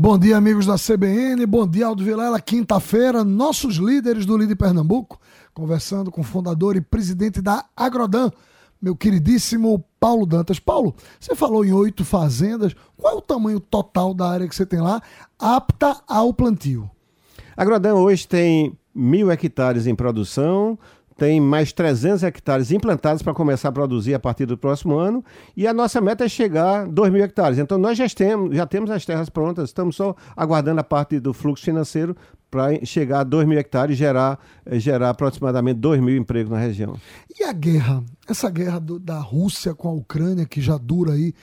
Bom dia, amigos da CBN. Bom dia, Aldo Vilela. Quinta-feira, nossos líderes do Líder Pernambuco, conversando com o fundador e presidente da Agrodan, meu queridíssimo Paulo Dantas. Paulo, você falou em oito fazendas. Qual é o tamanho total da área que você tem lá, apta ao plantio? A Agrodan hoje tem mil hectares em produção, tem mais 300 hectares implantados para começar a produzir a partir do próximo ano, e a nossa meta é chegar a 2 mil hectares. Então nós já temos, já temos as terras prontas, estamos só aguardando a parte do fluxo financeiro para chegar a 2 mil hectares e gerar, eh, gerar aproximadamente 2 mil empregos na região. E a guerra? Essa guerra do, da Rússia com a Ucrânia, que já dura aí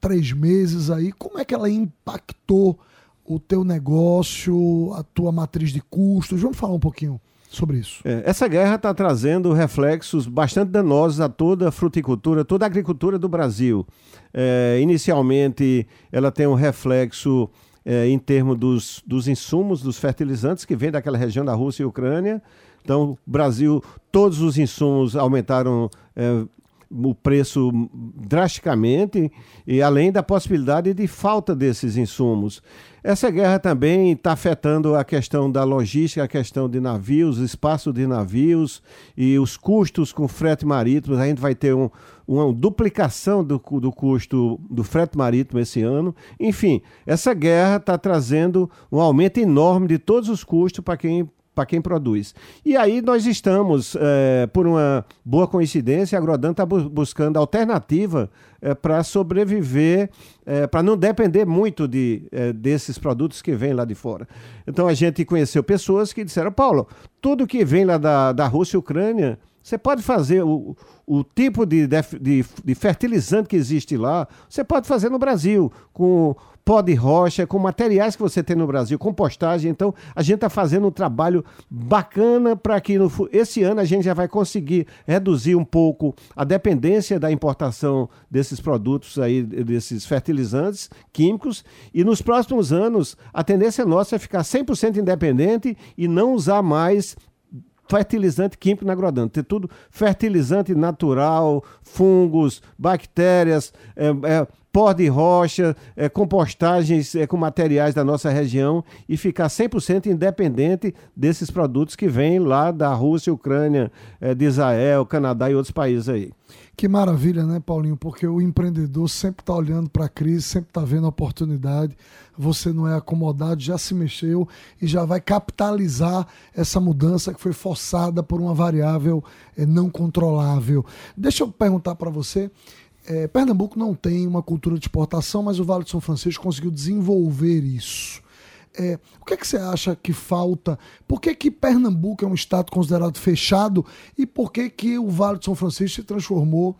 três meses aí, como é que ela impactou o teu negócio, a tua matriz de custos? Vamos falar um pouquinho sobre isso. É, essa guerra está trazendo reflexos bastante danosos a toda a fruticultura, toda a agricultura do Brasil. É, inicialmente, ela tem um reflexo é, em termos dos, dos insumos, dos fertilizantes que vêm daquela região da Rússia e Ucrânia. Então, Brasil, todos os insumos aumentaram é, o preço drasticamente e além da possibilidade de falta desses insumos. Essa guerra também está afetando a questão da logística, a questão de navios, espaço de navios e os custos com frete marítimo. A gente vai ter um, uma duplicação do, do custo do frete marítimo esse ano. Enfim, essa guerra está trazendo um aumento enorme de todos os custos para quem para quem produz. E aí nós estamos, é, por uma boa coincidência, a Agrodan está bu buscando alternativa é, para sobreviver, é, para não depender muito de, desses produtos que vêm lá de fora. Então a gente conheceu pessoas que disseram, Paulo, tudo que vem lá da, da Rússia e Ucrânia, você pode fazer o, o tipo de, de, de fertilizante que existe lá, você pode fazer no Brasil, com pó de rocha, com materiais que você tem no Brasil, compostagem. Então, a gente está fazendo um trabalho bacana para que no, esse ano a gente já vai conseguir reduzir um pouco a dependência da importação desses produtos aí, desses fertilizantes químicos. E nos próximos anos, a tendência nossa é ficar 100% independente e não usar mais fertilizante químico na agrodan. Ter tudo fertilizante natural, fungos, bactérias, é, é, pó de rocha, é, compostagens é, com materiais da nossa região e ficar 100% independente desses produtos que vêm lá da Rússia, Ucrânia, é, de Israel, Canadá e outros países aí. Que maravilha, né, Paulinho? Porque o empreendedor sempre está olhando para a crise, sempre está vendo a oportunidade. Você não é acomodado, já se mexeu e já vai capitalizar essa mudança que foi forçada por uma variável é, não controlável. Deixa eu perguntar para você. É, Pernambuco não tem uma cultura de exportação, mas o Vale de São Francisco conseguiu desenvolver isso. É, o que, é que você acha que falta? Por que, que Pernambuco é um estado considerado fechado e por que, que o Vale de São Francisco se transformou,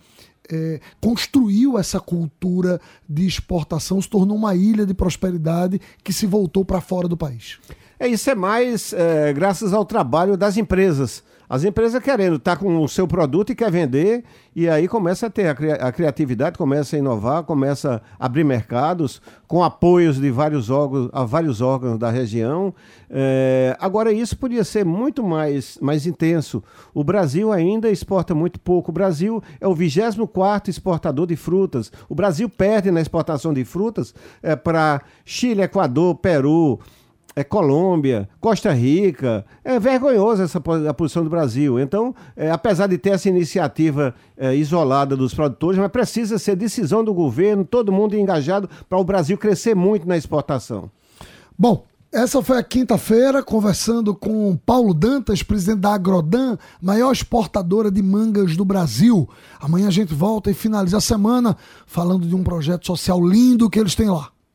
é, construiu essa cultura de exportação, se tornou uma ilha de prosperidade que se voltou para fora do país? É, isso é mais é, graças ao trabalho das empresas. As empresas querendo tá com o seu produto e quer vender, e aí começa a ter a, cri a, criatividade, começa a inovar, começa a abrir mercados, com apoios de vários órgãos, a vários órgãos da região. É, agora, isso podia ser muito mais, mais intenso. O Brasil ainda exporta muito pouco. O Brasil é o 24 exportador de frutas. O Brasil perde na exportação de frutas é, para Chile, Equador, Peru é Colômbia, Costa Rica. É vergonhoso essa a posição do Brasil. Então, é, apesar de ter essa iniciativa é, isolada dos produtores, mas precisa ser decisão do governo, todo mundo engajado para o Brasil crescer muito na exportação. Bom, essa foi a quinta-feira, conversando com Paulo Dantas, presidente da Agrodan, maior exportadora de mangas do Brasil. Amanhã a gente volta e finaliza a semana falando de um projeto social lindo que eles têm lá.